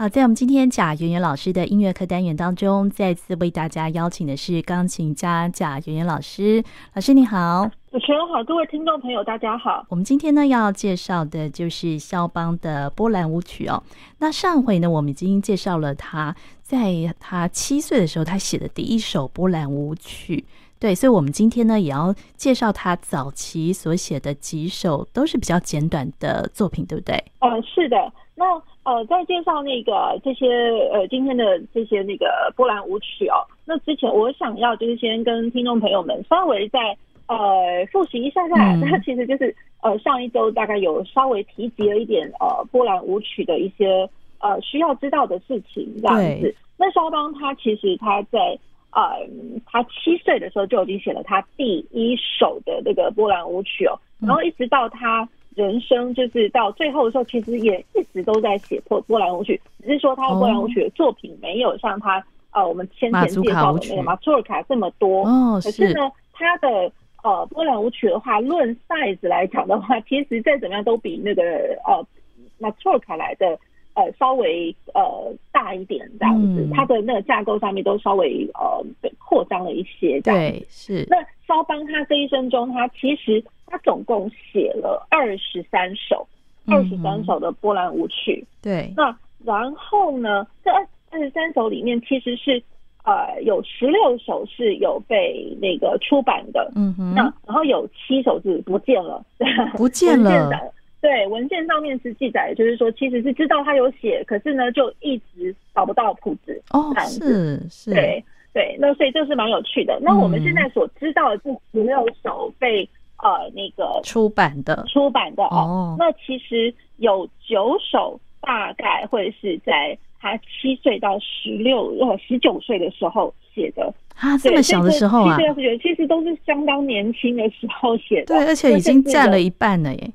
好，在我们今天贾圆圆老师的音乐课单元当中，再次为大家邀请的是钢琴家贾圆圆老师。老师你好，主持人好，各位听众朋友大家好。我们今天呢要介绍的就是肖邦的波兰舞曲哦。那上回呢我们已经介绍了他在他七岁的时候他写的第一首波兰舞曲，对，所以我们今天呢也要介绍他早期所写的几首都是比较简短的作品，对不对？呃，是的。那呃，在介绍那个这些呃今天的这些那个波兰舞曲哦，那之前我想要就是先跟听众朋友们稍微再呃复习一下下，那、嗯、其实就是呃上一周大概有稍微提及了一点呃波兰舞曲的一些呃需要知道的事情这样子。那肖邦他其实他在呃他七岁的时候就已经写了他第一首的那个波兰舞曲哦，然后一直到他。人生就是到最后的时候，其实也一直都在写波波兰舞曲，只是说他的波兰舞曲的作品没有像他呃我们先前介绍的那个马祖尔卡这么多。哦，可是呢，他的呃波兰舞曲的话，论 size 来讲的话，其实再怎么样都比那个呃马祖尔卡来的呃稍微呃大一点这样子，它的那个架构上面都稍微呃扩张了一些这样。对，是。那肖邦他这一生中，他其实。他总共写了二十三首，二十三首的波兰舞曲。对，那然后呢，这二二十三首里面其实是呃有十六首是有被那个出版的。嗯哼。那然后有七首是不见了，不见了。对，文件上面是记载，就是说其实是知道他有写，可是呢就一直找不到谱子。哦，是是。对对，那所以这是蛮有趣的。那我们现在所知道的这十六首被。呃，那个出版的。出版的哦，那其实有九首大概会是在他七岁到十六呃十九岁的时候写的。啊，这么小的时候啊，七岁到十九，其实都是相当年轻的时候写的，对，而且已经占了一半了耶，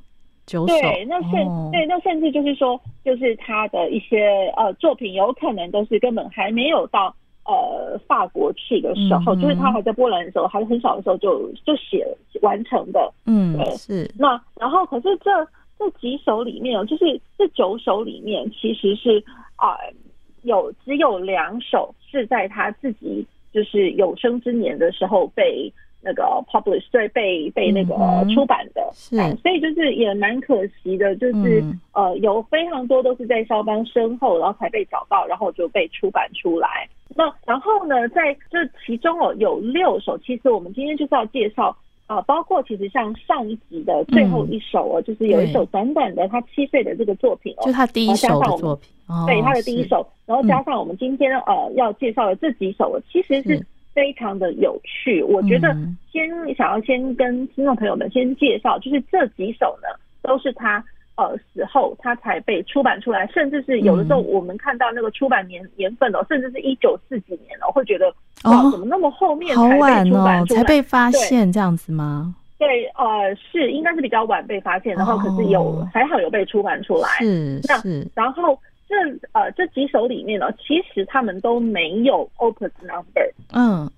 九首，对，那甚、哦、对，那甚至就是说，就是他的一些呃作品，有可能都是根本还没有到。呃，法国去的时候，嗯、就是他还在波兰的时候，还很小的时候就就写完成的。嗯，对，是。那然后，可是这这几首里面，就是这九首里面，其实是啊、呃，有只有两首是在他自己就是有生之年的时候被那个 publish，对，被被那个出版的。嗯、是。所以就是也蛮可惜的，就是、嗯、呃，有非常多都是在肖邦身后，然后才被找到，然后就被出版出来。那然后呢，在这其中哦，有六首，其实我们今天就是要介绍啊，包括其实像上一集的最后一首哦，就是有一首短短的他七岁的这个作品哦，就他第一首的作品，对，他的第一首，然后加上我们今天呃要介绍的这几首，其实是非常的有趣。我觉得先想要先跟听众朋友们先介绍，就是这几首呢，都是他。呃，死后他才被出版出来，甚至是有的时候我们看到那个出版年年份哦，嗯、甚至是一九四几年哦，会觉得哇，怎么那么后面才被出版出来，哦、才被发现这样子吗？对，呃，是应该是比较晚被发现，然后可是有、哦、还好有被出版出来。是那是，然后这呃这几首里面呢，其实他们都没有 opus number，嗯，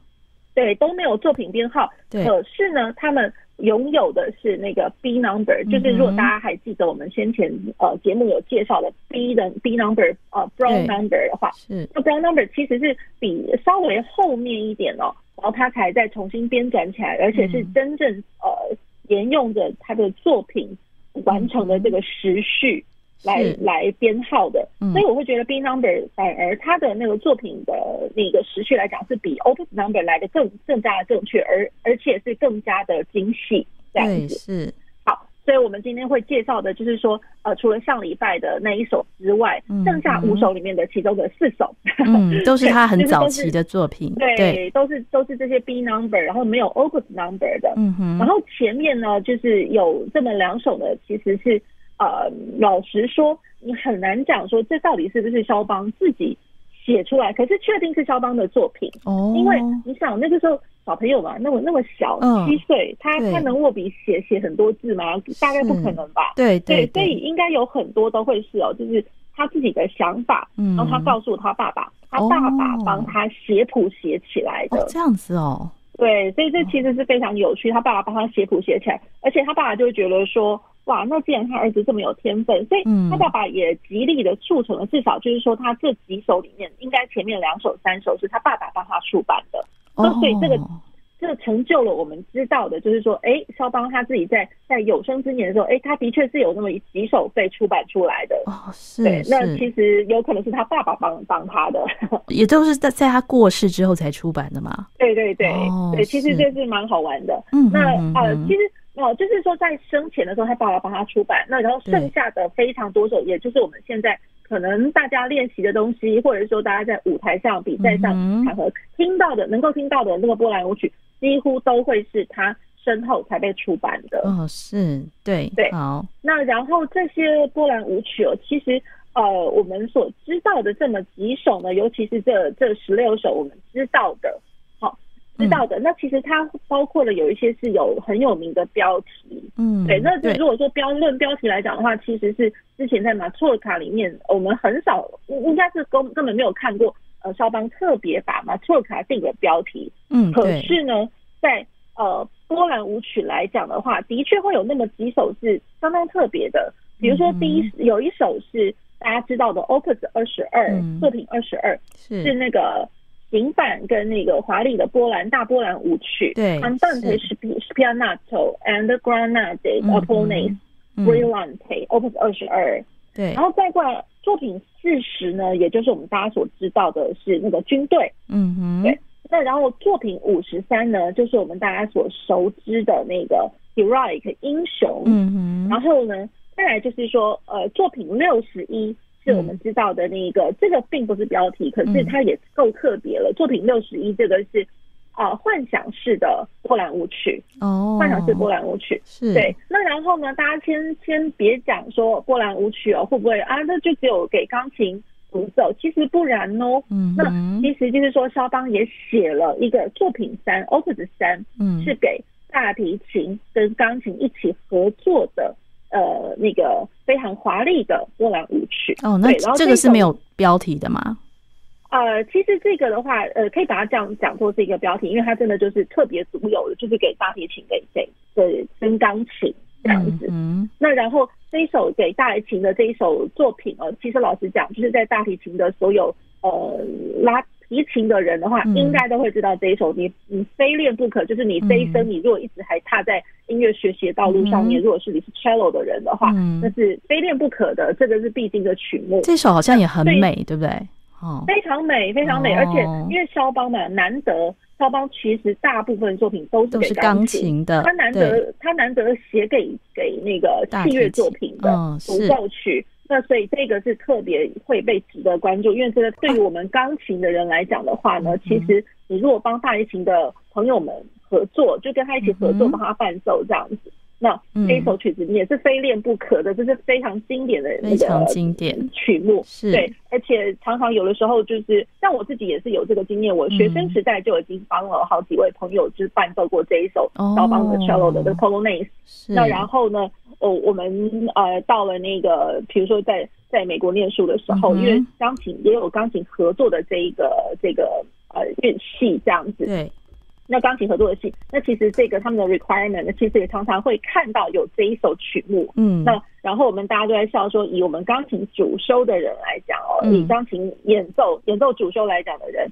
对，都没有作品编号，对，可是呢，他们。拥有的是那个 B number，就是如果大家还记得我们先前呃节目有介绍的 B 的 B number 呃 Brown number 的话，是。那 Brown number 其实是比稍微后面一点哦，然后他才再重新编纂起来，而且是真正呃沿用着他的作品完成的这个时序。来来编号的，所以我会觉得 B number 反而他的那个作品的那个时序来讲是比 opus number 来的更更加的正确，而而且是更加的精细这样子。是。好，所以我们今天会介绍的就是说，呃，除了上礼拜的那一首之外，剩下五首里面的其中的四首，嗯，都是他很 早期的作品，对，对都是都是这些 B number，然后没有 opus number 的，嗯哼，然后前面呢就是有这么两首呢，其实是。呃，老实说，你很难讲说这到底是不是肖邦自己写出来，可是确定是肖邦的作品哦。因为你想那个时候小朋友嘛，那么那么小，七岁，他他能握笔写写很多字吗？大概不可能吧。对对，所以应该有很多都会是哦，就是他自己的想法，然后他告诉他爸爸，他爸爸帮他写谱写起来的。这样子哦。对，所以这其实是非常有趣。他爸爸帮他写谱写起来，而且他爸爸就觉得说。哇，那既然他儿子这么有天分，所以他爸爸也极力的促成了，至少就是说他这几首里面，应该前面两首、三首是他爸爸帮他出版的，那所以这个。这个成就了我们知道的，就是说，哎，肖邦他自己在在有生之年的时候，哎，他的确是有那么几首被出版出来的。哦，是。对，那其实有可能是他爸爸帮帮他的，也都是在在他过世之后才出版的嘛。对对对，哦、对，其实这是蛮好玩的。嗯，那呃，其实哦，就是说在生前的时候，他爸爸帮他出版，那然后剩下的非常多首，也就是我们现在。可能大家练习的东西，或者说大家在舞台上、比赛上场合听到的、能够听到的那个波兰舞曲，几乎都会是他身后才被出版的。哦，是对对。好，那然后这些波兰舞曲哦，其实呃，我们所知道的这么几首呢，尤其是这这十六首我们知道的。知道的，那其实它包括了有一些是有很有名的标题，嗯，对。那如果说标论标题来讲的话，其实是之前在马错尔卡里面，我们很少，应该是根根本没有看过，呃，肖邦特别把马错尔卡定个标题，嗯，可是呢，在呃波兰舞曲来讲的话，的确会有那么几首是相当特别的，比如说第一有一首是大家知道的 Opus 二十二作品二十二，是那个。行板跟那个华丽的波兰大波兰舞曲，对，Andante spianato and granate Apollonis brillante Opus 二十二，对，然后再过来作品四十呢，也就是我们大家所知道的是那个军队，嗯哼，对，那然后作品五十三呢，就是我们大家所熟知的那个 heroic 英雄，嗯哼，然后呢，再来就是说，呃，作品六十一。是我们知道的那个，这个并不是标题，可是它也够特别了。作品六十一，这个是啊，幻想式的波兰舞曲哦，幻想式波兰舞曲是对。那然后呢，大家先先别讲说波兰舞曲哦，会不会啊？那就只有给钢琴独奏，其实不然哦。嗯，那其实就是说，肖邦也写了一个作品三，Opus 三，嗯，是给大提琴跟钢琴一起合作的。呃，那个非常华丽的波兰舞曲哦，那这个是没有标题的吗？呃，其实这个的话，呃，可以把它这样讲作是一个标题，因为它真的就是特别独有的，就是给大提琴、给给对跟钢琴这样子。嗯，嗯，那然后这一首给大提琴的这一首作品哦，其实老实讲，就是在大提琴的所有呃拉。提琴的人的话，应该都会知道这一首。你你非练不可，就是你这一生，你如果一直还踏在音乐学习的道路上面，如果是你是 cello 的人的话，那是非练不可的。这个是必经的曲目。这首好像也很美，对不对？哦，非常美，非常美。而且因为肖邦嘛，难得肖邦其实大部分作品都是给钢琴的，他难得他难得写给给那个器乐作品的独奏曲。那所以这个是特别会被值得关注，因为这个对于我们钢琴的人来讲的话呢，其实你如果帮大提琴的朋友们合作，就跟他一起合作帮他伴奏这样子。那这一首曲子你也是非练不可的，这是非常经典的那个经典曲目。是，对，而且常常有的时候就是像我自己也是有这个经验，我学生时代就已经帮了好几位朋友就是伴奏过这一首肖邦的 cello 的 The Polonaise。那然后呢，哦，我们呃到了那个，比如说在在美国念书的时候，因为钢琴也有钢琴合作的这一个这个呃乐器这样子。对。那钢琴合作的戏，那其实这个他们的 requirement，那其实也常常会看到有这一首曲目。嗯，那然后我们大家都在笑说，以我们钢琴主修的人来讲哦，嗯、以钢琴演奏演奏主修来讲的人。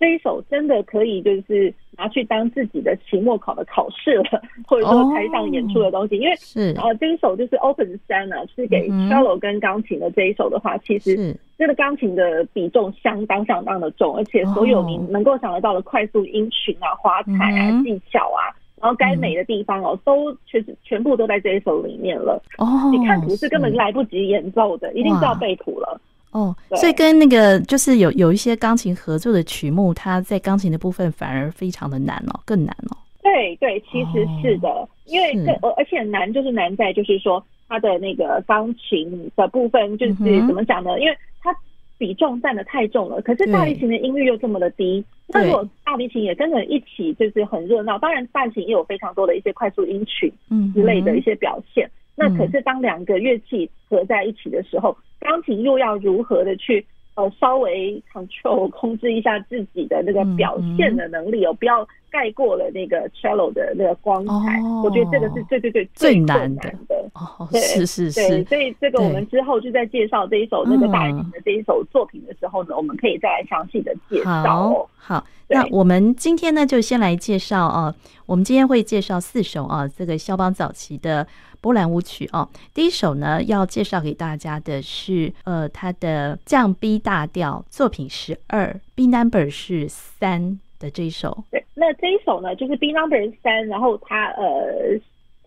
这一首真的可以就是拿去当自己的期末考的考试了，或者说台上演出的东西，因为是。啊，这一首就是 Opus 三呢，是给 cello 跟钢琴的这一首的话，其实这个钢琴的比重相当相当的重，而且所有你能够想得到的快速音群啊、花彩啊、技巧啊，然后该美的地方哦，都确实全部都在这一首里面了。哦，你看谱是根本来不及演奏的，一定是要背谱了。哦，所以跟那个就是有有一些钢琴合作的曲目，它在钢琴的部分反而非常的难哦，更难哦。对对，其实是的，哦、因为这而而且难就是难在就是说它的那个钢琴的部分就是怎么讲呢？嗯、因为它比重占的太重了，可是大提琴的音域又这么的低，那如果大提琴也跟着一起就是很热闹，当然大提琴也有非常多的一些快速音群之类的一些表现。嗯那可是当两个乐器合在一起的时候，钢琴又要如何的去呃稍微 control 控制一下自己的那个表现的能力哦，嗯、不要盖过了那个 cello 的那个光彩。哦、我觉得这个是最最最最难的。哦，对是是是。对，所以这个我们之后就在介绍这一首那个大提琴的这一首作品的时候呢，嗯、我们可以再来详细的介绍。好那我们今天呢，就先来介绍啊。我们今天会介绍四首啊，这个肖邦早期的波兰舞曲哦。第一首呢，要介绍给大家的是呃，他的降 B 大调作品十二，B number 是三的这一首。对，那这一首呢，就是 B number 三，然后它呃，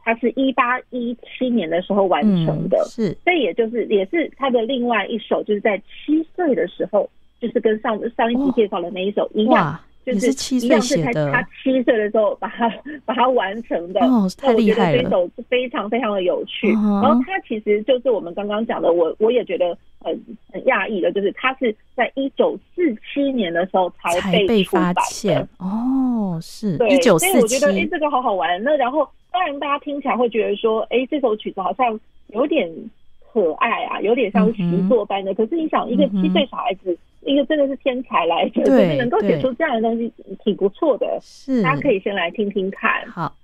它是一八一七年的时候完成的，嗯、是，这也就是也是他的另外一首，就是在七岁的时候，就是跟上上一期介绍的那一首一样。哦就是一样是他他七岁的时候把它把它完成的，哦，太厉害了！我觉得这首是非常非常的有趣。然后他其实就是我们刚刚讲的，我我也觉得很很讶异的，就是他是在一九四七年的时候才被出版的。哦，是，对，一九四七。所以我觉得，哎，这个好好玩。那然后，当然大家听起来会觉得说，哎，这首曲子好像有点可爱啊，有点像习作般的。可是你想，一个七岁小孩子。一个真的是天才来着，就是能够写出这样的东西，挺不错的。是，大家可以先来听听看。好。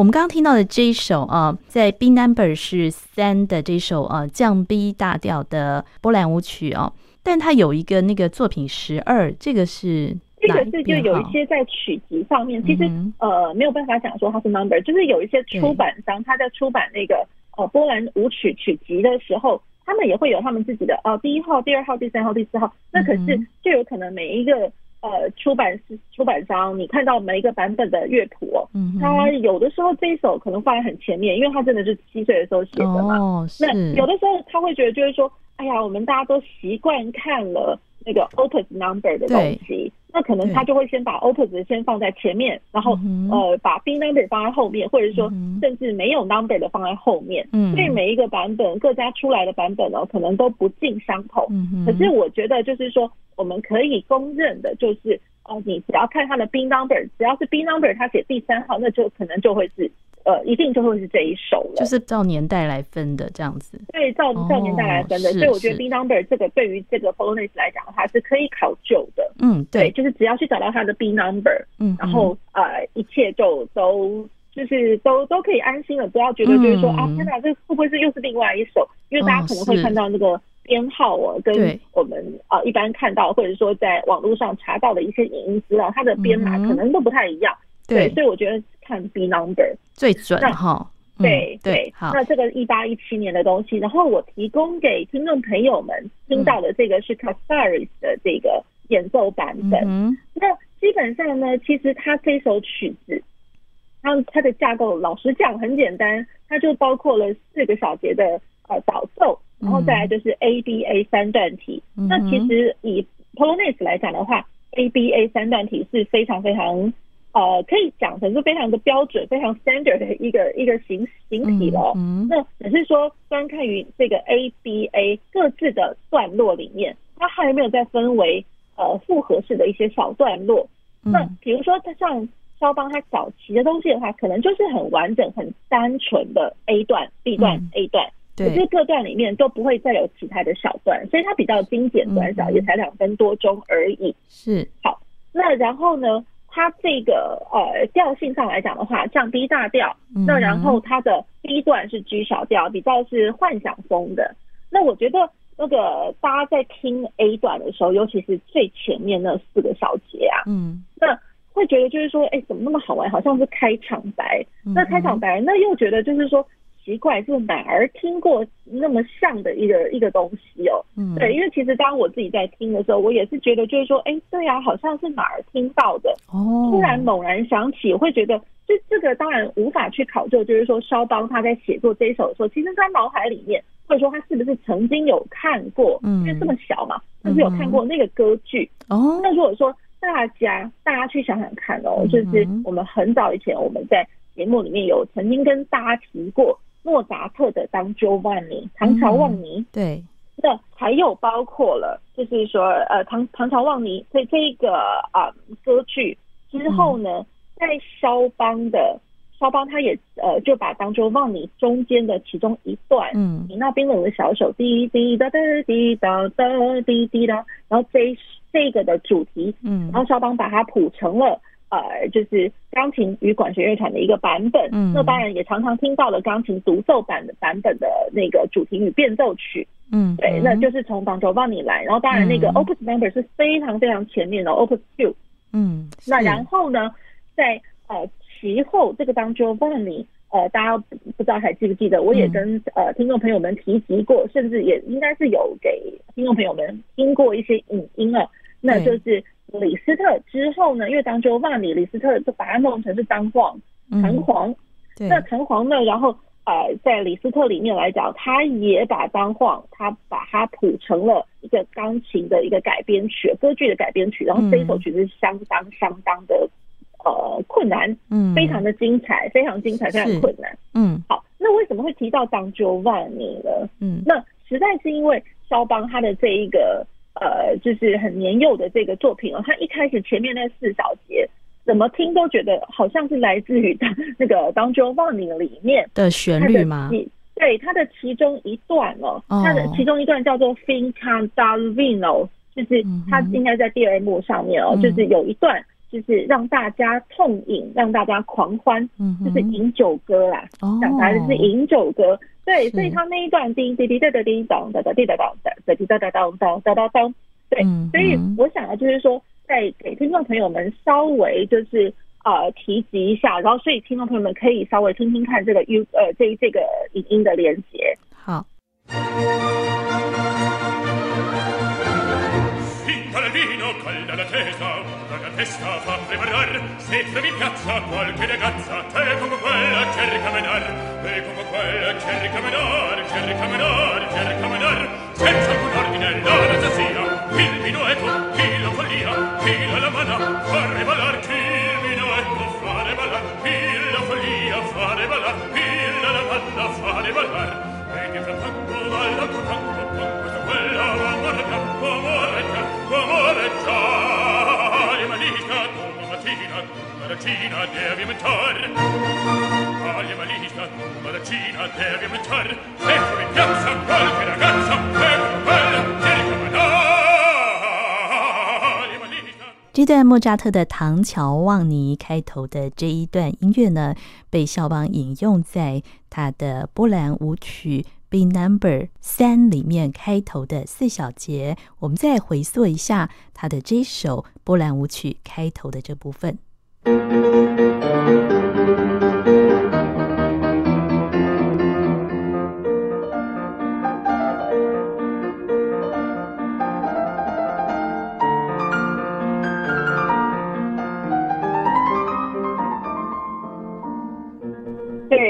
我们刚刚听到的这一首啊，在 B number 是三的这首啊降 B 大调的波兰舞曲哦，但它有一个那个作品十二，这个是这个是就有一些在曲集上面，其实、嗯、呃没有办法讲说它是 number，就是有一些出版商他在出版那个呃波兰舞曲曲集的时候，他们也会有他们自己的呃第一号、第二号、第三号、第四号，那可是就有可能每一个。呃，出版是出版商，你看到每一个版本的乐谱哦，嗯、哼他有的时候这一首可能放在很前面，因为他真的是七岁的时候写的嘛。哦、那有的时候他会觉得，就是说，哎呀，我们大家都习惯看了那个 opus number 的东西，那可能他就会先把 Opus 先放在前面，然后、嗯、呃把 B number 放在后面，或者说甚至没有 number 的放在后面。嗯，所以每一个版本各家出来的版本呢，可能都不尽相同。嗯，可是我觉得就是说，我们可以公认的就是，哦、呃，你只要看它的 B number，只要是 B number，它写第三号，那就可能就会是。呃，一定就会是这一首了，就是照年代来分的这样子。对，照照年代来分的，哦、所以我觉得 B number 这个对于这个 Polonaise 来讲的话是可以考究的。嗯，对，就是只要去找到它的 B number，嗯，然后呃，一切就都就是都都可以安心了，不要觉得就是说、嗯、啊，天哪，这会不会是又是另外一首？因为大家可能会看到那个编号哦，跟我们啊、呃、一般看到或者说在网络上查到的一些影音资料，它的编码可能都不太一样。对，对，所以我觉得。看 B number 最准哈，对对，好，那这个一八一七年的东西，然后我提供给听众朋友们听到的这个是 Cassaris 的这个演奏版本。嗯，那基本上呢，其实它这首曲子，它它的架构老实讲很简单，它就包括了四个小节的呃导奏，然后再来就是 A B A 三段体。那其实以 Polonaise 来讲的话，A B A 三段体是非常非常。呃，可以讲成是非常的标准、非常 standard 的一个一个形形体了。嗯，那只是说，观看于这个 A、B、A 各自的段落里面，它还有没有再分为呃复合式的一些小段落？那比如说，它像肖邦他早期的东西的话，可能就是很完整、很单纯的 A 段、B 段、A 段，可是各段里面都不会再有其他的小段，所以它比较精简短小，也才两分多钟而已。是，好，那然后呢？它这个呃调性上来讲的话，降 B 大调，那然后它的 B 段是 G 小调，比较是幻想风的。那我觉得那个大家在听 A 段的时候，尤其是最前面那四个小节啊，嗯，那会觉得就是说，哎，怎么那么好玩？好像是开场白。那开场白，那又觉得就是说。奇怪，是哪儿听过那么像的一个一个东西哦？嗯，对，因为其实当我自己在听的时候，我也是觉得，就是说，哎，对呀，好像是哪儿听到的。哦，突然猛然想起，我会觉得，这这个当然无法去考究，就是说，肖邦他在写作这一首的时候，其实他脑海里面，或者说他是不是曾经有看过？嗯，因为这么小嘛，是不是有看过那个歌剧？哦，那如果说大家大家去想想看哦，就是我们很早以前我们在节目里面有曾经跟大家提过。莫扎特的《当 Giovanni》唐朝旺尼，嗯，对，那还有包括了，就是说，呃，唐唐朝旺尼这这一个啊、呃、歌剧。之后呢，嗯、在肖邦的肖邦，他也呃就把《当 Giovanni》中间的其中一段，嗯，你那冰冷的小手滴滴答答滴答答滴滴答，然后这这个的主题，嗯，然后肖邦把它谱成了。呃，就是钢琴与管弦乐团的一个版本，嗯，那当然也常常听到了钢琴独奏版的版本的那个主题与变奏曲，嗯，对，那就是从 Don Giovanni 来，然后当然那个 Opus Number 是非常非常前面的 Opus Two，嗯，那然后呢，在呃其后这个 Don Giovanni，呃，大家不知道还记不记得，我也跟、嗯、呃听众朋友们提及过，甚至也应该是有给听众朋友们听过一些影音了，那就是。李斯特之后呢，因为当 Giovanni，李斯特就把它弄成是当簧弹簧。那弹簧呢，然后呃，在李斯特里面来讲，他也把当簧，他把它谱成了一个钢琴的一个改编曲，歌剧的改编曲。然后这一首曲子是相当相当的呃困难，嗯，非常的精彩，非常精彩，非常困难。嗯，好，那为什么会提到当 Giovanni 呢？嗯，那实在是因为肖邦他的这一个。呃，就是很年幼的这个作品哦，他一开始前面那四小节，怎么听都觉得好像是来自于 那个《Don Giovanni》里面的旋律吗？对，它的其中一段哦，它的其中一段叫做 “Fin c a n d a l v i n o 就是它应该在第二幕上面哦，就是有一段就是让大家痛饮，让大家狂欢，就是饮酒歌啦，讲白了是饮酒歌。对，所以他那一段叮滴滴哒哒叮当哒哒滴哒当哒滴哒哒当当哒哒当，对，所以我想啊，就是说，再给听众朋友们稍微就是呃提及一下，然后所以听众朋友们可以稍微听听看这个 U 呃这这个影音的连接。好。testa fa preparar se trovi piazza qualche ragazza te come quella cerca menar te come quella cerca menar cerca menar cerca menar senza alcun ordine la razzasia il vino ecco chi la follia chi la lamana fare valar chi il vino ecco fare valar chi la follia fare valar chi la lamana fare valar e di frattanto alla tanto tanto quella amore amore amore amore 这段莫扎特的《唐乔望尼》开头的这一段音乐呢，被肖邦引用在他的波兰舞曲 B Number 三里面开头的四小节。我们再回溯一下他的这首波兰舞曲开头的这部分。对，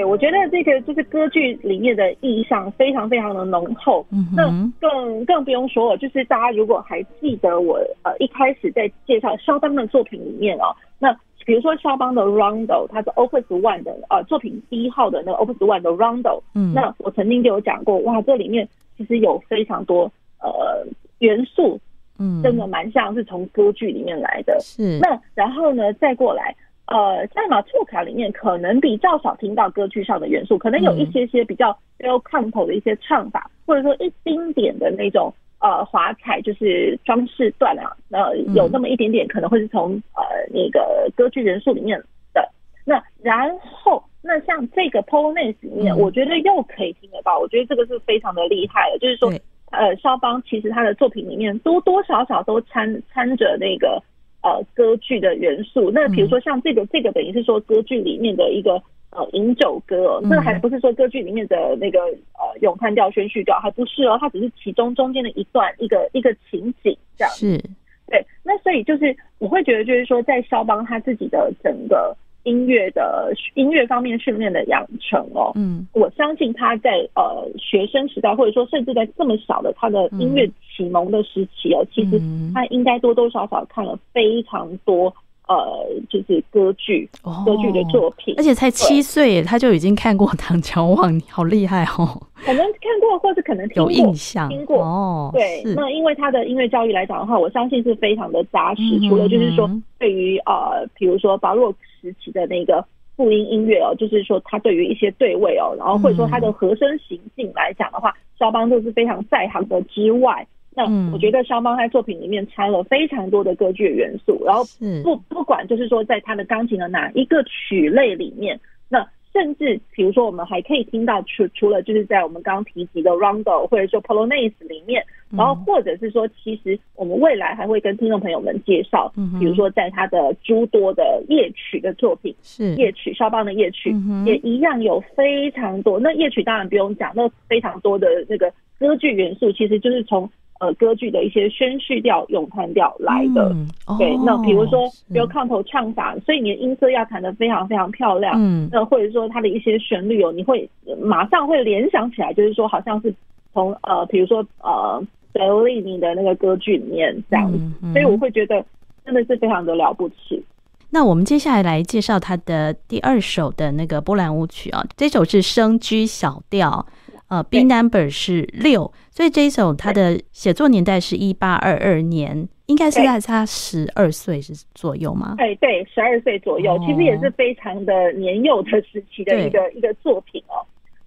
我觉得这个就是歌剧里面的意象非常非常的浓厚。嗯，那更更不用说了，就是大家如果还记得我呃一开始在介绍肖邦的作品里面哦，那比如说肖邦的 Rondo，它是 Opus One 的呃作品第一号的那个 Opus One 的 Rondo。嗯，那我曾经就有讲过，哇，这里面其实有非常多呃元素，嗯，真的蛮像是从歌剧里面来的。是，那然后呢，再过来。呃，在马祖卡里面，可能比较少听到歌剧上的元素，可能有一些些比较 bel canto 的一些唱法，或者说一丁点的那种呃华彩，就是装饰段啊，呃，有那么一点点可能会是从呃那个歌剧元素里面的。那然后，那像这个 Polonaise 里面，我觉得又可以听得到，我觉得这个是非常的厉害的，就是说，呃，肖邦其实他的作品里面多多少少都掺掺着那个。呃，歌剧的元素，那比如说像这个，嗯、这个等于是说歌剧里面的一个呃饮酒歌，哦，这、嗯、还不是说歌剧里面的那个呃咏叹调、宣叙调，还不是哦，它只是其中中间的一段一个一个情景这样。是，对，那所以就是我会觉得，就是说在肖邦他自己的整个。音乐的音乐方面训练的养成哦，嗯，我相信他在呃学生时代，或者说甚至在这么小的他的音乐启蒙的时期哦，其实他应该多多少少看了非常多呃，就是歌剧，歌剧的作品，而且才七岁，他就已经看过《唐乔望尼》，好厉害哦！可能看过，或是可能听过，有印象，听过哦。对，那因为他的音乐教育来讲的话，我相信是非常的扎实。除了就是说，对于呃，比如说巴洛克时期的那个复音音乐哦，就是说他对于一些对位哦，然后或者说他的和声行进来讲的话，肖邦都是非常在行的之外。那我觉得肖邦在作品里面掺了非常多的歌剧元素，然后不不管就是说在他的钢琴的哪一个曲类里面，那甚至比如说我们还可以听到除除了就是在我们刚刚提及的 Rondo 或者说 Polonaise 里面，然后或者是说其实我们未来还会跟听众朋友们介绍，比如说在他的诸多的夜曲的作品，是。夜曲肖邦的夜曲也一样有非常多。那夜曲当然不用讲，那非常多的那个歌剧元素其实就是从。呃，歌剧的一些宣叙调、咏叹调来的，嗯哦、对。那比如说，比如抗头唱法，所以你的音色要弹得非常非常漂亮。嗯，那或者说它的一些旋律哦，你会马上会联想起来，就是说好像是从呃，比如说呃，贝多利尼的那个歌剧里面这样子。嗯嗯、所以我会觉得真的是非常的了不起。那我们接下来来介绍他的第二首的那个波兰舞曲啊，这首是升 G 小调。呃，B number 是六，所以这一首他的写作年代是一八二二年，应该是在他十二岁是左右吗？哎对，十二岁左右，其实也是非常的年幼的时期的一个一个作品哦。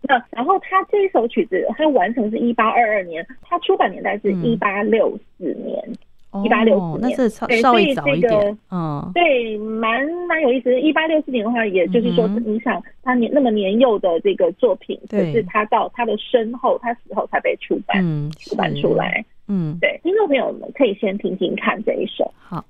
那然后他这一首曲子，他完成是一八二二年，他出版年代是一八六四年。一八六四年，那是稍稍微早一点，嗯，对，蛮蛮有意思的。一八六四年的话，也就是说，你想他年那么年幼的这个作品，可是他到他的身后，他死后才被出版，出版出来，嗯，对，听众朋友们可以先听听看这一首，好。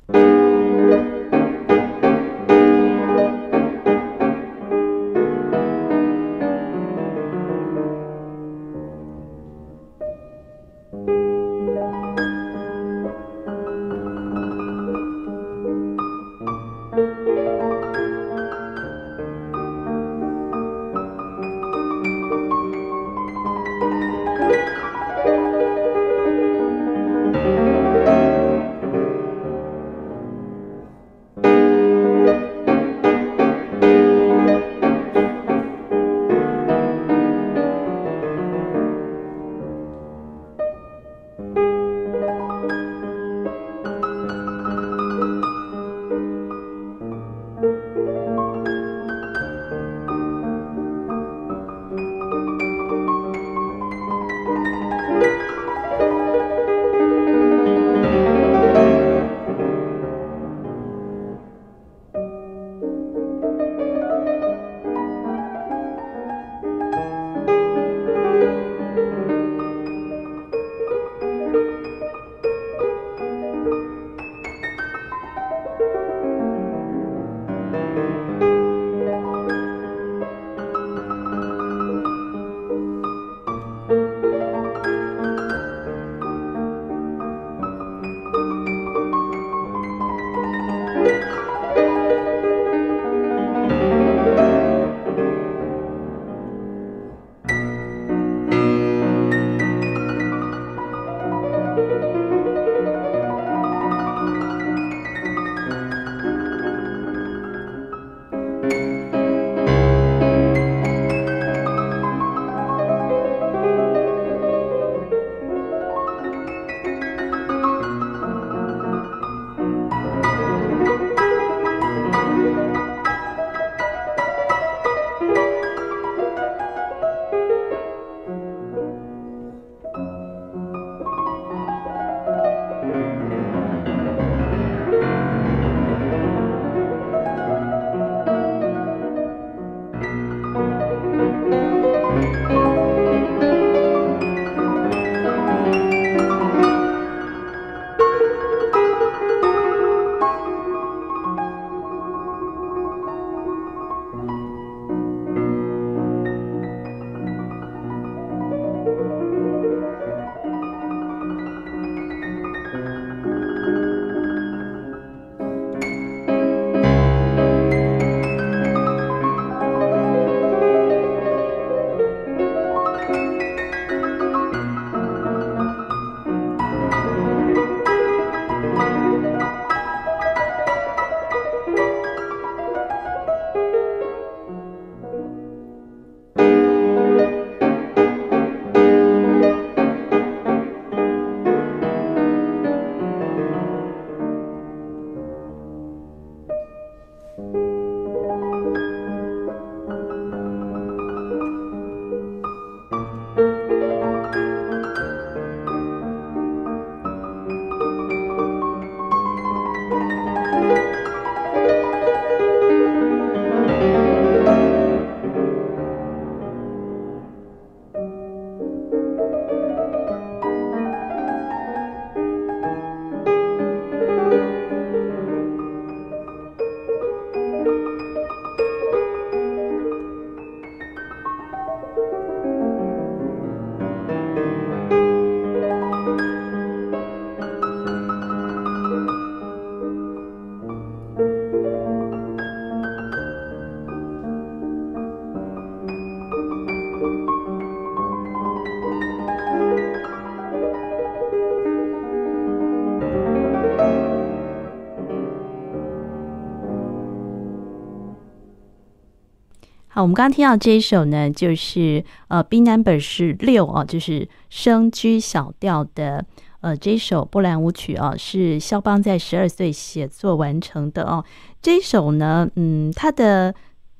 我们刚刚听到这一首呢，就是呃，B number 是六啊，就是升 G 小调的呃这一首波兰舞曲哦，是肖邦在十二岁写作完成的哦。这一首呢，嗯，它的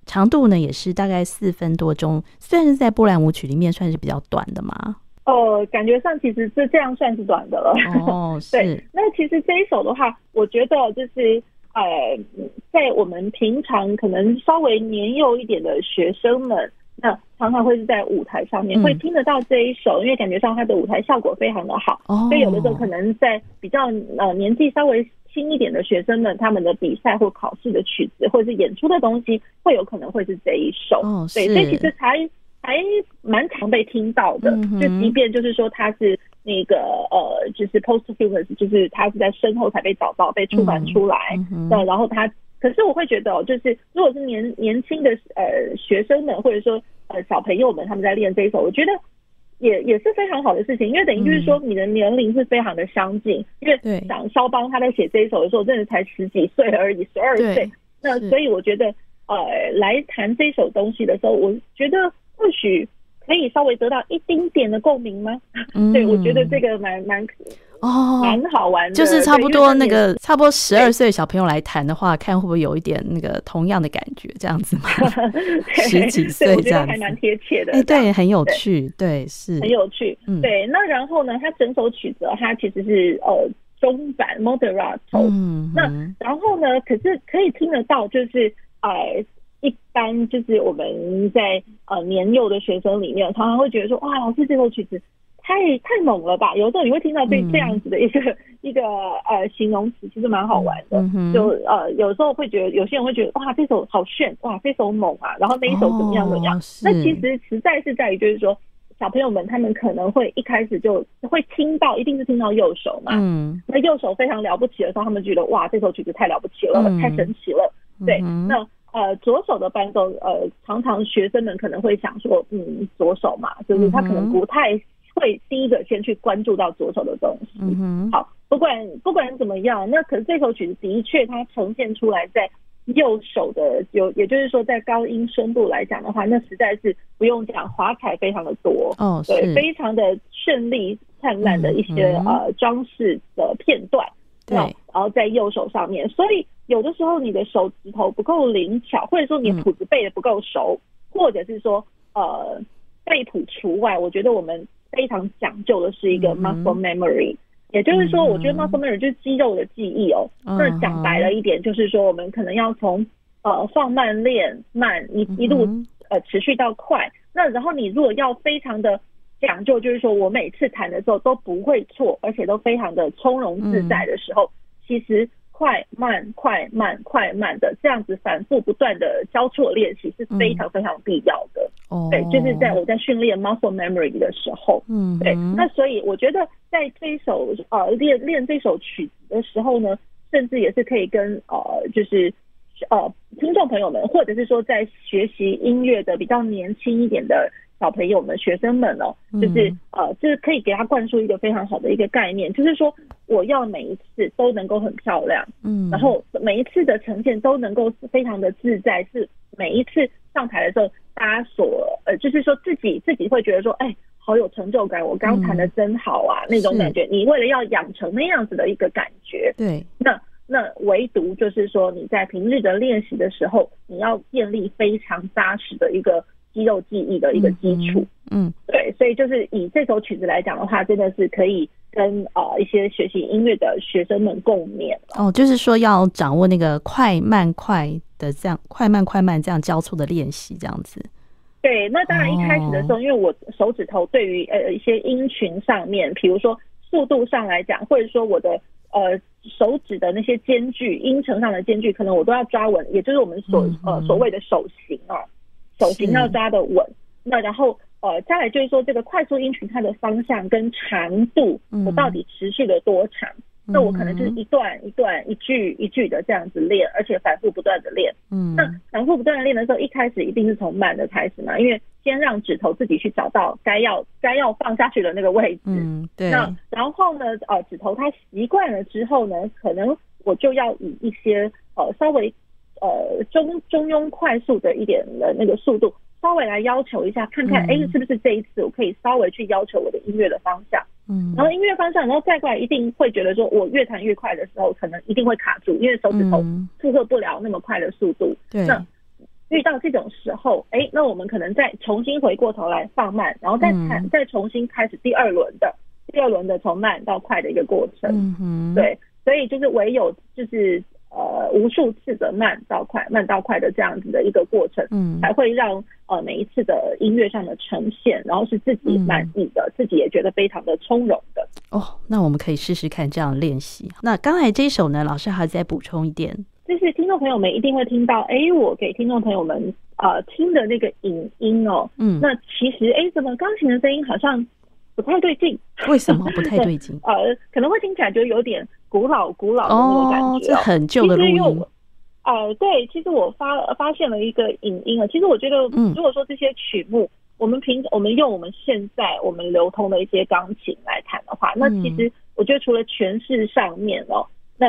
长度呢也是大概四分多钟，虽然是在波兰舞曲里面算是比较短的嘛。哦，感觉上其实是这样算是短的了。哦，对。那其实这一首的话，我觉得就是。呃，在我们平常可能稍微年幼一点的学生们，那常常会是在舞台上面会听得到这一首，嗯、因为感觉上他的舞台效果非常的好。哦、所以有的时候可能在比较呃年纪稍微轻一点的学生们，他们的比赛或考试的曲子或者是演出的东西，会有可能会是这一首。哦、对，所以其实才还蛮常被听到的。嗯、就即便就是说他是。那个呃，就是 posthumous，就是他是在身后才被找到，被出版出来。嗯，嗯然后他，可是我会觉得哦，就是如果是年年轻的呃学生们，或者说呃小朋友们，他们在练这一首，我觉得也也是非常好的事情，因为等于就是说你的年龄是非常的相近。嗯、因为像肖邦他在写这一首的时候，真的才十几岁而已，十二岁。那所以我觉得呃，来谈这首东西的时候，我觉得或许。可以稍微得到一丁点的共鸣吗？嗯、对，我觉得这个蛮蛮哦，蛮好玩的。就是差不多那个差不多十二岁小朋友来弹的话，看会不会有一点那个同样的感觉，这样子吗？十几岁这样子，还蛮贴切的。哎、欸，对，很有趣，对，对是很有趣。嗯、对，那然后呢，它整首曲子它其实是呃中版 Moderato。嗯，那然后呢，可是可以听得到，就是呃。一般就是我们在呃年幼的学生里面，常常会觉得说，哇，老师这首曲子太太猛了吧？有时候你会听到这这样子的一个、嗯、一个呃形容词，其实蛮好玩的。嗯、就呃有时候会觉得，有些人会觉得，哇，这首好炫，哇，这首猛啊，然后那一首怎么样怎么样？哦、那其实实在是在于，就是说小朋友们他们可能会一开始就会听到，一定是听到右手嘛。嗯。那右手非常了不起的时候，他们觉得，哇，这首曲子太了不起了，嗯、太神奇了。对，嗯、那。呃，左手的伴奏，呃，常常学生们可能会想说，嗯，左手嘛，就是他可能不太会第一个先去关注到左手的东西。嗯哼。好，不管不管怎么样，那可是这首曲子的确它呈现出来在右手的有，也就是说在高音深度来讲的话，那实在是不用讲，华彩非常的多。哦，对，非常的绚丽灿烂的一些、嗯、呃装饰的片段。对，然后在右手上面，所以有的时候你的手指头不够灵巧，或者说你谱子背的不够熟，嗯、或者是说呃背谱除外，我觉得我们非常讲究的是一个 muscle memory，、嗯、也就是说，我觉得 muscle memory 就是肌肉的记忆哦。嗯、那讲白了一点，就是说我们可能要从呃放慢练慢一一路呃持续到快，那然后你如果要非常的。讲究就是说，我每次弹的时候都不会错，而且都非常的从容自在的时候，嗯、其实快慢快慢快慢的这样子反复不断的交错练习是非常非常必要的。哦、对，就是在我在训练 muscle memory 的时候，嗯，对。那所以我觉得在这一首呃练练这首曲子的时候呢，甚至也是可以跟呃就是呃听众朋友们，或者是说在学习音乐的比较年轻一点的。小朋友们、学生们哦，就是呃，就是可以给他灌输一个非常好的一个概念，就是说我要每一次都能够很漂亮，嗯，然后每一次的呈现都能够非常的自在，是每一次上台的时候，大家所呃，就是说自己自己会觉得说，哎，好有成就感，我刚弹的真好啊，那种感觉。你为了要养成那样子的一个感觉，对，那。那唯独就是说你在平日的练习的时候，你要建立非常扎实的一个肌肉记忆的一个基础。嗯，嗯对，所以就是以这首曲子来讲的话，真的是可以跟呃一些学习音乐的学生们共勉。哦，就是说要掌握那个快慢快的这样快慢快慢这样交错的练习，这样子。对，那当然一开始的时候，哦、因为我手指头对于呃一些音群上面，比如说速度上来讲，或者说我的呃手指的那些间距、音程上的间距，可能我都要抓稳，也就是我们所、嗯、呃所谓的手型啊，手型要抓得稳。那然后呃再来就是说这个快速音群它的方向跟长度，我到底持续了多长？嗯那我可能就是一段一段一句一句的这样子练，而且反复不断的练。嗯，那反复不断的练的时候，一开始一定是从慢的开始嘛，因为先让指头自己去找到该要该要放下去的那个位置。嗯，对。那然后呢，呃，指头它习惯了之后呢，可能我就要以一些呃稍微呃中中庸快速的一点的那个速度，稍微来要求一下，看看哎、嗯、是不是这一次我可以稍微去要求我的音乐的方向。嗯，然后音乐方向，然后再过来，一定会觉得说，我越弹越快的时候，可能一定会卡住，因为手指头负荷不了那么快的速度。对、嗯，那遇到这种时候，哎，那我们可能再重新回过头来放慢，然后再弹，嗯、再重新开始第二轮的第二轮的从慢到快的一个过程。嗯，对，所以就是唯有就是。呃，无数次的慢到快，慢到快的这样子的一个过程，嗯，才会让呃每一次的音乐上的呈现，然后是自己满意的，嗯、自己也觉得非常的从容的。哦，那我们可以试试看这样练习。那刚才这一首呢，老师还再补充一点，就是听众朋友们一定会听到，哎，我给听众朋友们呃听的那个影音哦，嗯，那其实哎，怎么钢琴的声音好像不太对劲？为什么不太对劲？呃，可能会听起来就有点。古老古老的那种感觉，哦，这很旧的录音。呃，对，其实我发发现了一个影音啊。其实我觉得，如果说这些曲目，嗯、我们平我们用我们现在我们流通的一些钢琴来弹的话，那其实我觉得除了诠释上面哦，那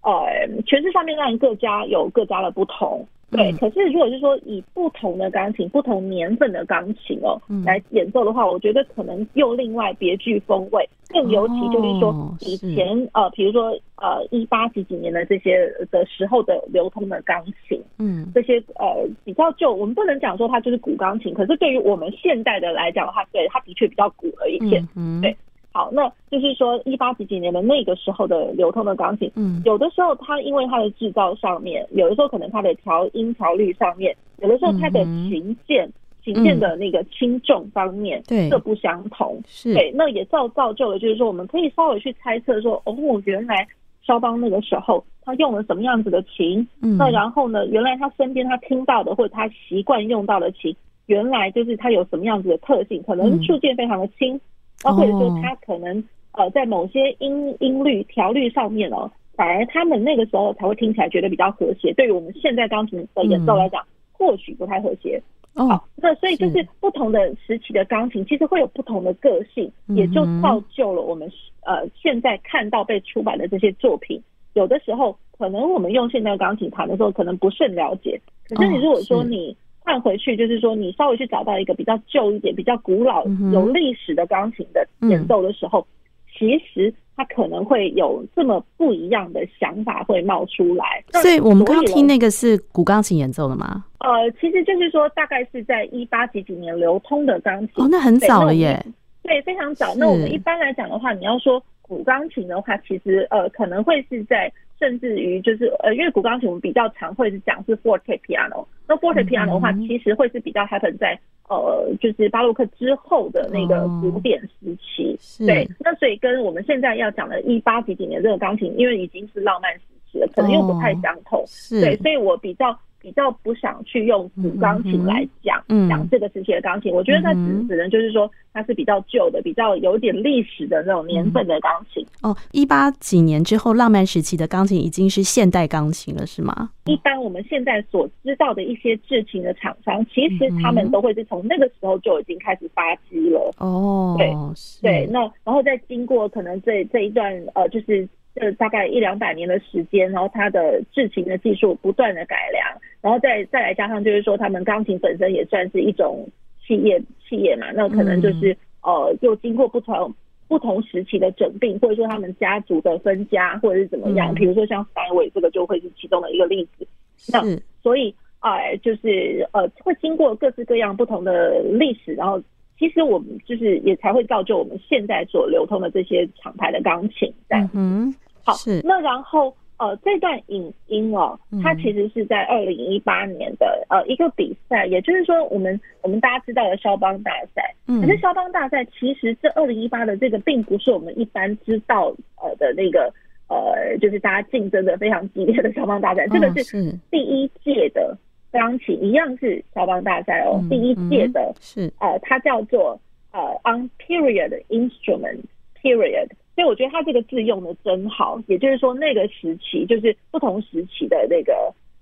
呃诠释上面当然各家有各家的不同。对，可是如果是说以不同的钢琴、不同年份的钢琴哦来演奏的话，我觉得可能又另外别具风味。更尤其就是说，以前呃，比如说呃，一八几几年的这些的时候的流通的钢琴，嗯，这些呃比较旧，我们不能讲说它就是古钢琴，可是对于我们现代的来讲的话，对它的确比较古了一些，嗯，对。好，那就是说一八几几年的那个时候的流通的钢琴，嗯，有的时候它因为它的制造上面，有的时候可能它的调音调律上面，有的时候它的琴键琴键的那个轻重方面，对，各不相同，是。对，那也造造就了，就是说我们可以稍微去猜测说，哦，原来肖邦那个时候他用了什么样子的琴，嗯，那然后呢，原来他身边他听到的或者他习惯用到的琴，原来就是他有什么样子的特性，可能触键非常的轻。包括说他可能呃在某些音音律调律上面哦，反而他们那个时候才会听起来觉得比较和谐。对于我们现在钢琴的演奏来讲，或许不太和谐。好，那所以就是不同的时期的钢琴其实会有不同的个性，也就造就了我们呃现在看到被出版的这些作品，有的时候可能我们用现代钢琴弹的时候可能不甚了解，可是你如果说你。换回去就是说，你稍微去找到一个比较旧一点、比较古老、有历史的钢琴的演奏的时候，嗯、其实它可能会有这么不一样的想法会冒出来。所以我们刚刚听那个是古钢琴演奏的吗？呃，其实就是说，大概是在一八几几年流通的钢琴。哦，那很早了耶。对，非常早。那我们一般来讲的话，你要说古钢琴的话，其实呃可能会是在。甚至于就是呃，因为古钢琴我们比较常会是讲是 forte piano，那 forte piano 的话，其实会是比较 happen 在呃，就是巴洛克之后的那个古典时期。哦、对，那所以跟我们现在要讲的一八几几年这个钢琴，因为已经是浪漫时期了，可能又不太相同。哦、对，所以我比较。比较不想去用古钢琴来讲讲这个时期的钢琴，我觉得它只只能就是说它是比较旧的、比较有点历史的那种年份的钢琴。哦，一八几年之后，浪漫时期的钢琴已经是现代钢琴了，是吗？一般我们现在所知道的一些制琴的厂商，其实他们都会是从那个时候就已经开始发机了。哦，对对，那然后再经过可能这这一段呃，就是。这大概一两百年的时间，然后它的制琴的技术不断的改良，然后再再来加上就是说，他们钢琴本身也算是一种企业企业嘛，那可能就是呃，又经过不同不同时期的整并，或者说他们家族的分家，或者是怎么样。比如说像三尾这个就会是其中的一个例子。那所以哎，就是呃，会经过各式各样不同的历史，然后其实我们就是也才会造就我们现在所流通的这些厂牌的钢琴。嗯，好，那然后。呃，这段影音哦，它其实是在二零一八年的呃一个比赛，也就是说，我们我们大家知道的肖邦大赛，嗯，可是肖邦大赛其实这二零一八的这个并不是我们一般知道呃的那个呃，就是大家竞争的非常激烈的肖邦大赛，这个是第一届的钢琴，一样是肖邦大赛哦，第一届的是。呃，它叫做呃 On Period Instrument Period。所以我觉得他这个字用的真好，也就是说那个时期就是不同时期的那个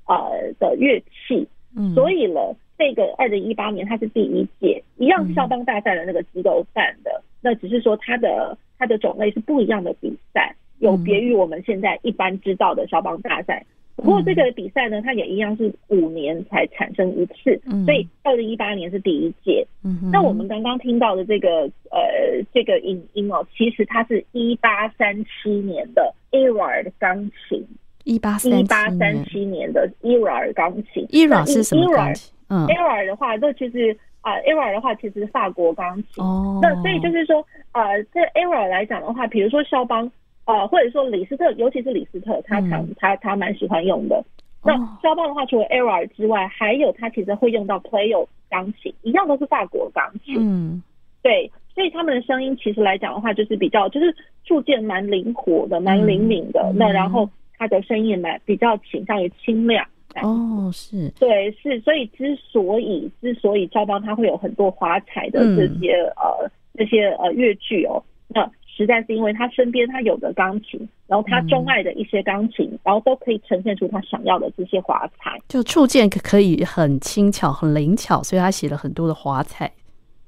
呃的乐器，嗯，所以了，这个二零一八年它是第一届，一样是肖邦大赛的那个机构办的，那只是说它的它的种类是不一样的比赛，有别于我们现在一般知道的肖邦大赛。不过这个比赛呢，它也一样是五年才产生一次，所以二零一八年是第一届。嗯，那我们刚刚听到的这个呃这个影音哦，其实它是一八三七年的 Erard 钢琴，一八一八三七年的 Erard 钢琴。Erard 是什么钢琴？嗯，Erard 的话，那其实啊，Erard 的话其实是法国钢琴。哦，那所以就是说，呃，这 Erard 来讲的话，比如说肖邦。呃，或者说李斯特，尤其是李斯特，他常、嗯、他他蛮喜欢用的。那肖邦的话，除了 Erard 之外，还有他其实会用到 Playo 钢琴，一样都是法国钢琴。嗯，对，所以他们的声音其实来讲的话，就是比较就是触键蛮灵活的，蛮灵敏的。嗯、那然后他的声音也蛮比较倾向于清亮。哦，是对，是，所以之所以之所以肖邦他会有很多华彩的这些、嗯、呃这些呃乐句哦，那。实在是因为他身边他有的钢琴，然后他钟爱的一些钢琴，嗯、然后都可以呈现出他想要的这些华彩，就触键可以很轻巧、很灵巧，所以他写了很多的华彩，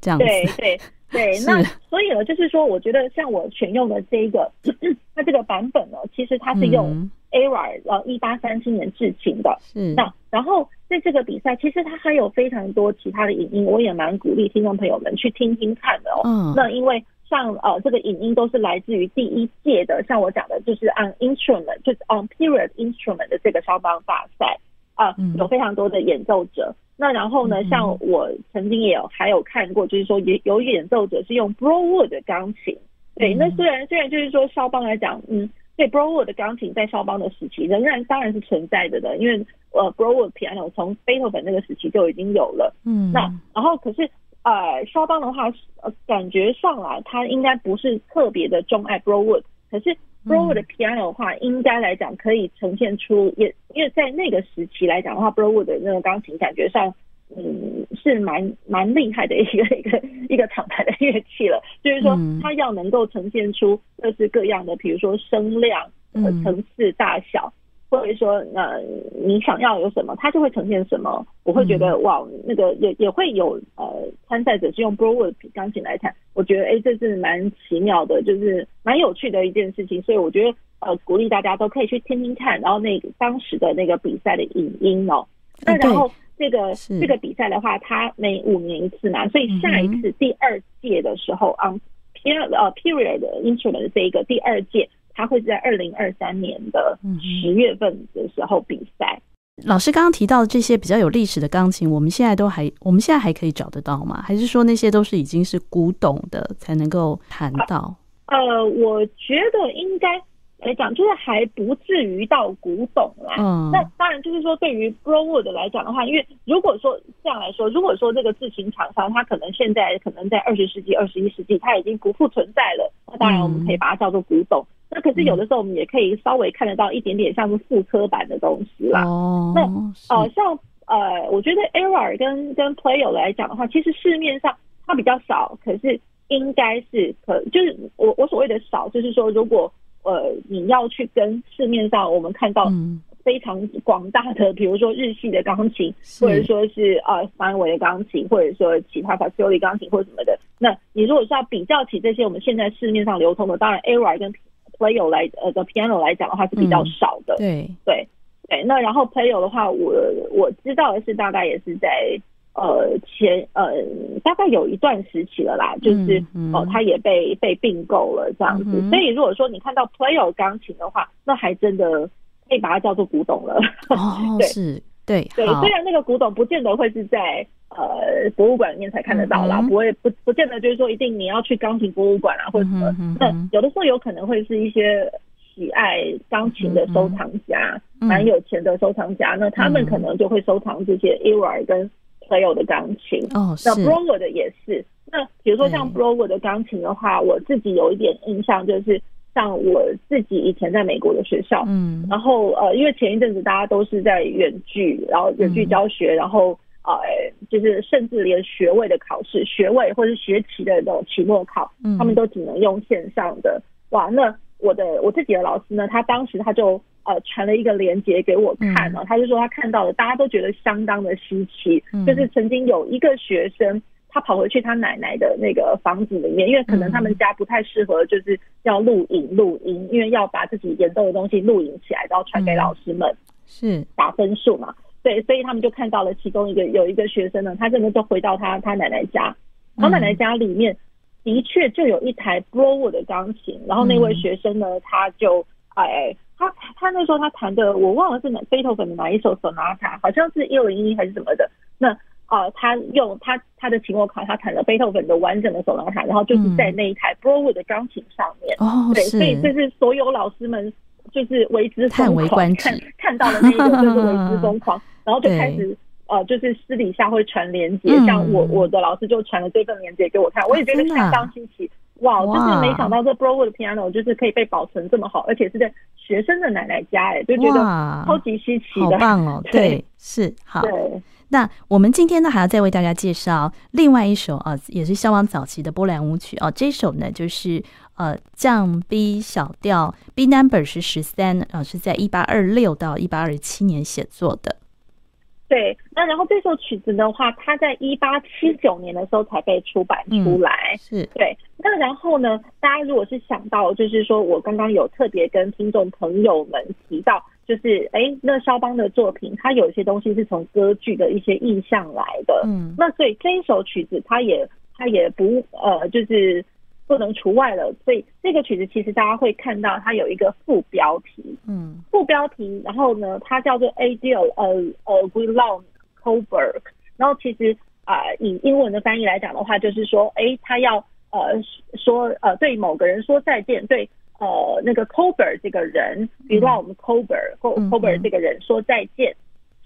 这样子。对 对对，那所以呢，就是说，我觉得像我选用的这一个，那这个版本呢，其实它是用 Erard 呃一八三七年制琴的。嗯，那然后在这个比赛，其实它还有非常多其他的影音，我也蛮鼓励听众朋友们去听听看的哦。嗯，那因为。像呃，这个影音都是来自于第一届的，像我讲的，就是 on instrument，就是 on period instrument 的这个肖邦大赛啊，有非常多的演奏者。那然后呢，像我曾经也有还有看过，就是说也有演奏者是用 Browood 的钢琴。对，那虽然虽然就是说肖邦来讲，嗯，对 Browood 的钢琴在肖邦的时期仍然当然是存在的的，因为呃 Browood piano 从贝多芬那个时期就已经有了。嗯，那然后可是。呃，肖邦的话，呃，感觉上来他应该不是特别的钟爱 Browood，可是 Browood 的 piano 的话，应该来讲可以呈现出，也因为在那个时期来讲的话，Browood 的那个钢琴感觉上，嗯，是蛮蛮厉害的一个 一个一个厂牌的乐器了，就是说它要能够呈现出各式各样的，比如说声量和层次大小。或者说，那你想要有什么，它就会呈现什么。我会觉得，嗯、哇，那个也也会有呃参赛者是用 Browood 钢琴来弹，我觉得哎，这是蛮奇妙的，就是蛮有趣的一件事情。所以我觉得呃，鼓励大家都可以去听听看，然后那个当时的那个比赛的影音哦。那然后这个这个比赛的话，它每五年一次嘛，所以下一次第二届的时候啊，period 呃 period instrument 的这一个第二届。他会在二零二三年的十月份的时候比赛。老师刚刚提到的这些比较有历史的钢琴，我们现在都还，我们现在还可以找得到吗？还是说那些都是已经是古董的才能够弹到？呃，我觉得应该。来讲，就是还不至于到古董啦。嗯，那当然就是说，对于 Browood 来讲的话，因为如果说这样来说，如果说这个制琴厂商他可能现在可能在二十世纪、二十一世纪他已经不复存在了，那当然我们可以把它叫做古董。嗯、那可是有的时候我们也可以稍微看得到一点点像是复刻版的东西啦。哦，那呃，像呃，我觉得 Erard 跟跟 Pleyel 来讲的话，其实市面上它比较少，可是应该是可就是我我所谓的少，就是说如果。呃，你要去跟市面上我们看到非常广大的，比如说日系的钢琴，或者说是呃三维的钢琴，或者说其他法修理钢琴或者什么的，那你如果是要比较起这些我们现在市面上流通的，当然 Erard 跟 Pleyel 来呃的 piano 来讲的话是比较少的。对对对，那然后 Pleyel 的话，我我知道的是大概也是在呃前呃大概有一段时期了啦，就是、哦他也被被并购了这样子。嗯、所以如果说你看到 Player 钢琴的话，那还真的可以把它叫做古董了。哦，对是，对对，虽然那个古董不见得会是在呃博物馆里面才看得到啦，嗯、不会不不见得就是说一定你要去钢琴博物馆啊或者什么。那有的时候有可能会是一些。喜爱钢琴的收藏家，蛮、嗯、有钱的收藏家，嗯、那他们可能就会收藏这些 Era 跟 Player 的钢琴。哦，那 Brower 的也是。那比如说像 Brower 的钢琴的话，我自己有一点印象，就是像我自己以前在美国的学校，嗯，然后呃，因为前一阵子大家都是在远距，然后远距教学，嗯、然后呃，就是甚至连学位的考试、学位或者是学期的那种期末考，嗯、他们都只能用线上的。哇，那。我的我自己的老师呢，他当时他就呃传了一个链接给我看了，嗯、他就说他看到了，大家都觉得相当的稀奇，嗯、就是曾经有一个学生，他跑回去他奶奶的那个房子里面，因为可能他们家不太适合就是要录影录音，因为要把自己演奏的东西录影起来，然后传给老师们，是打分数嘛，对，所以他们就看到了其中一个有一个学生呢，他真的就回到他他奶奶家，他奶奶家里面。嗯的确就有一台 Browo 的钢琴，然后那位学生呢，他就哎，他他那时候他弹的，我忘了是哪贝多芬的哪一首 Sonata，好像是一零一还是什么的。那啊、呃，他用他他的期末考，他弹了贝多芬的完整的 Sonata，然后就是在那一台 Brewer 的钢琴上面。哦，对，所以这是所有老师们就是为之疯狂，看看到了那个就是为之疯狂，然后就开始。呃，就是私底下会传连接，嗯、像我我的老师就传了这份连接给我看，我也觉得相当新奇，哇，哇，就是没想到这 Brewer 的 piano 就是可以被保存这么好，而且是在学生的奶奶家，哎，就觉得超级稀奇的，好棒哦，对，对是好。对。那我们今天呢还要再为大家介绍另外一首啊，也是肖邦早期的波兰舞曲哦，这首呢就是呃降 B 小调 B number 是十三，啊，是在一八二六到一八二七年写作的。对，那然后这首曲子的话，它在一八七九年的时候才被出版出来。嗯、是对，那然后呢，大家如果是想到，就是说我刚刚有特别跟听众朋友们提到，就是哎，那肖邦的作品，它有一些东西是从歌剧的一些意象来的。嗯，那所以这一首曲子，它也它也不呃，就是。不能除外了，所以这个曲子其实大家会看到它有一个副标题，嗯，副标题，然后呢，它叫做 Adieu 呃呃 Guillaume Coburg，然后其实啊、呃，以英文的翻译来讲的话，就是说，哎，他要呃说呃对某个人说再见，对呃那个 Coburg 这个人，比如说我们 Coburg Coburg 这个人说再见。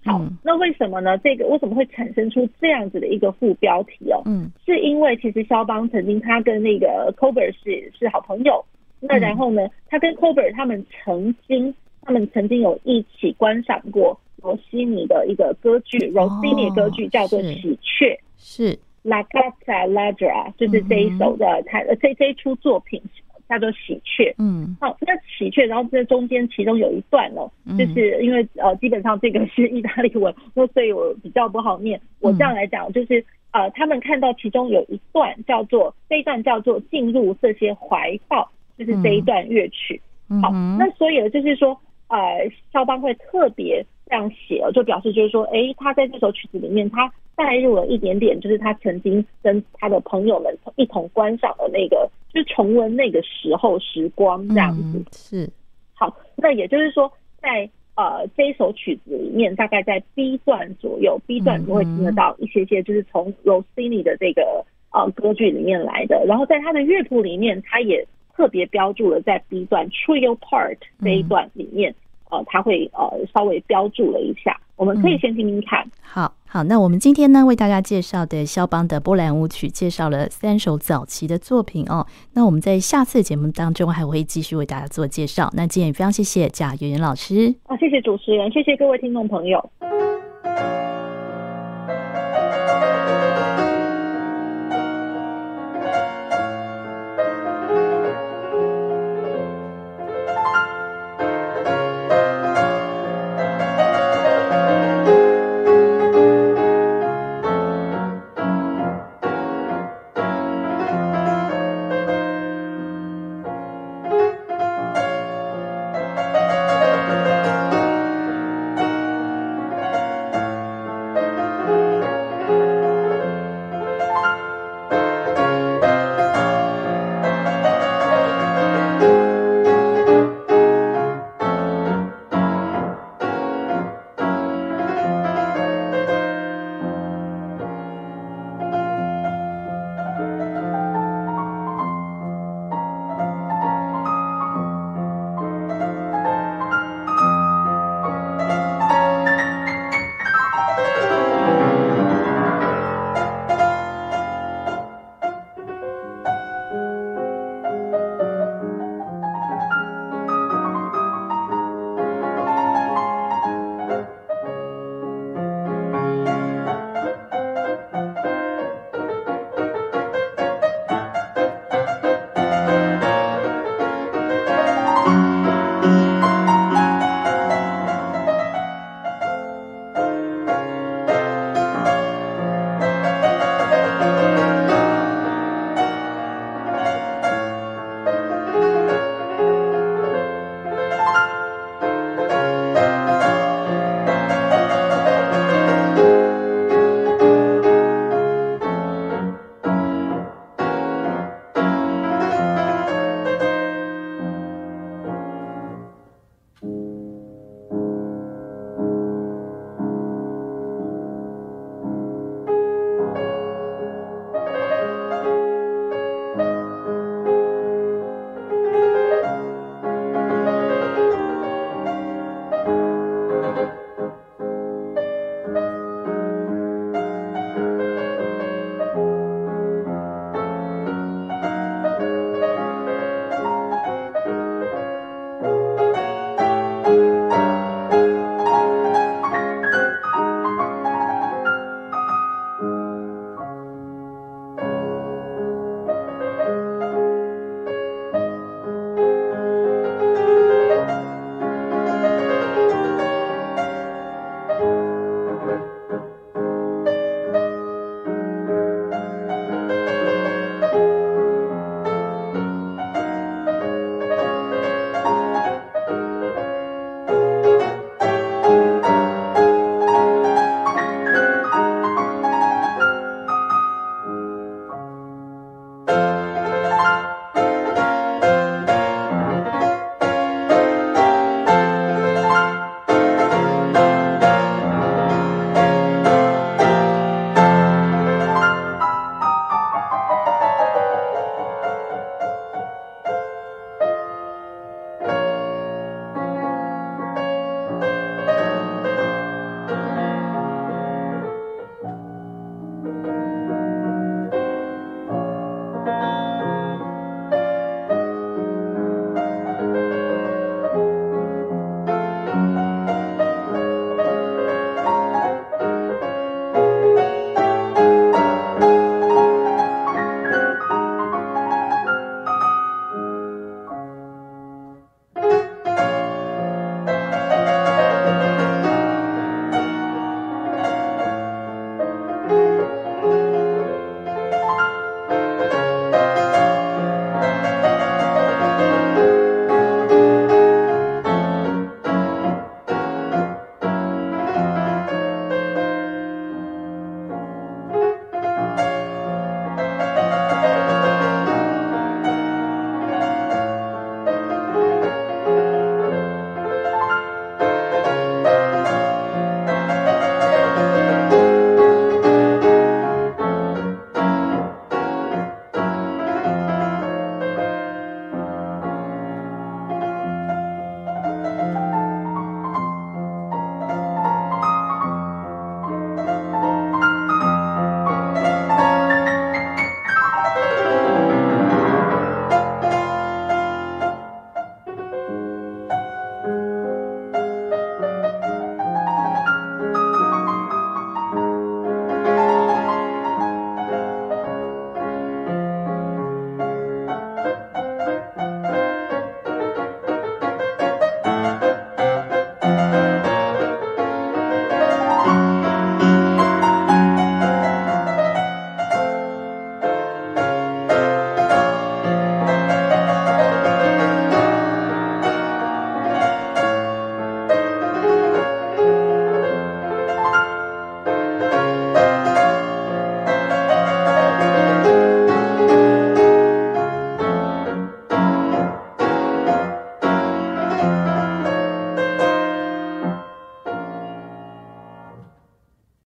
好，那为什么呢？这个为什么会产生出这样子的一个副标题哦？嗯，是因为其实肖邦曾经他跟那个 Coburg 是是好朋友，那然后呢，他跟 Coburg 他们曾经他们曾经有一起观赏过罗西尼的一个歌剧，罗西尼歌剧叫做《喜鹊》，是 La Gatta Ladra，就是这一首的他这这一出作品。叫做喜鹊，嗯，好，那喜鹊，然后这中间其中有一段哦，就是因为呃，基本上这个是意大利文，那所以我比较不好念。我这样来讲，就是呃，他们看到其中有一段叫做这一段叫做进入这些怀抱，就是这一段乐曲。好，那所以就是说，呃，肖邦会特别这样写哦，就表示就是说，哎，他在这首曲子里面，他带入了一点点，就是他曾经跟他的朋友们一同观赏的那个。就是重温那个时候时光这样子，嗯、是好。那也就是说在，在呃这一首曲子里面，大概在 B 段左右，B 段你会听得到一些些，就是从 Rossini 的这个呃歌剧里面来的。然后在他的乐谱里面，他也特别标注了在 B 段 Trio Part 这一段里面。嗯呃，他会呃稍微标注了一下，我们可以先听听看。嗯、好好，那我们今天呢为大家介绍的肖邦的波兰舞曲，介绍了三首早期的作品哦。那我们在下次节目当中还会继续为大家做介绍。那今天也非常谢谢贾圆圆老师。啊，谢谢主持人，谢谢各位听众朋友。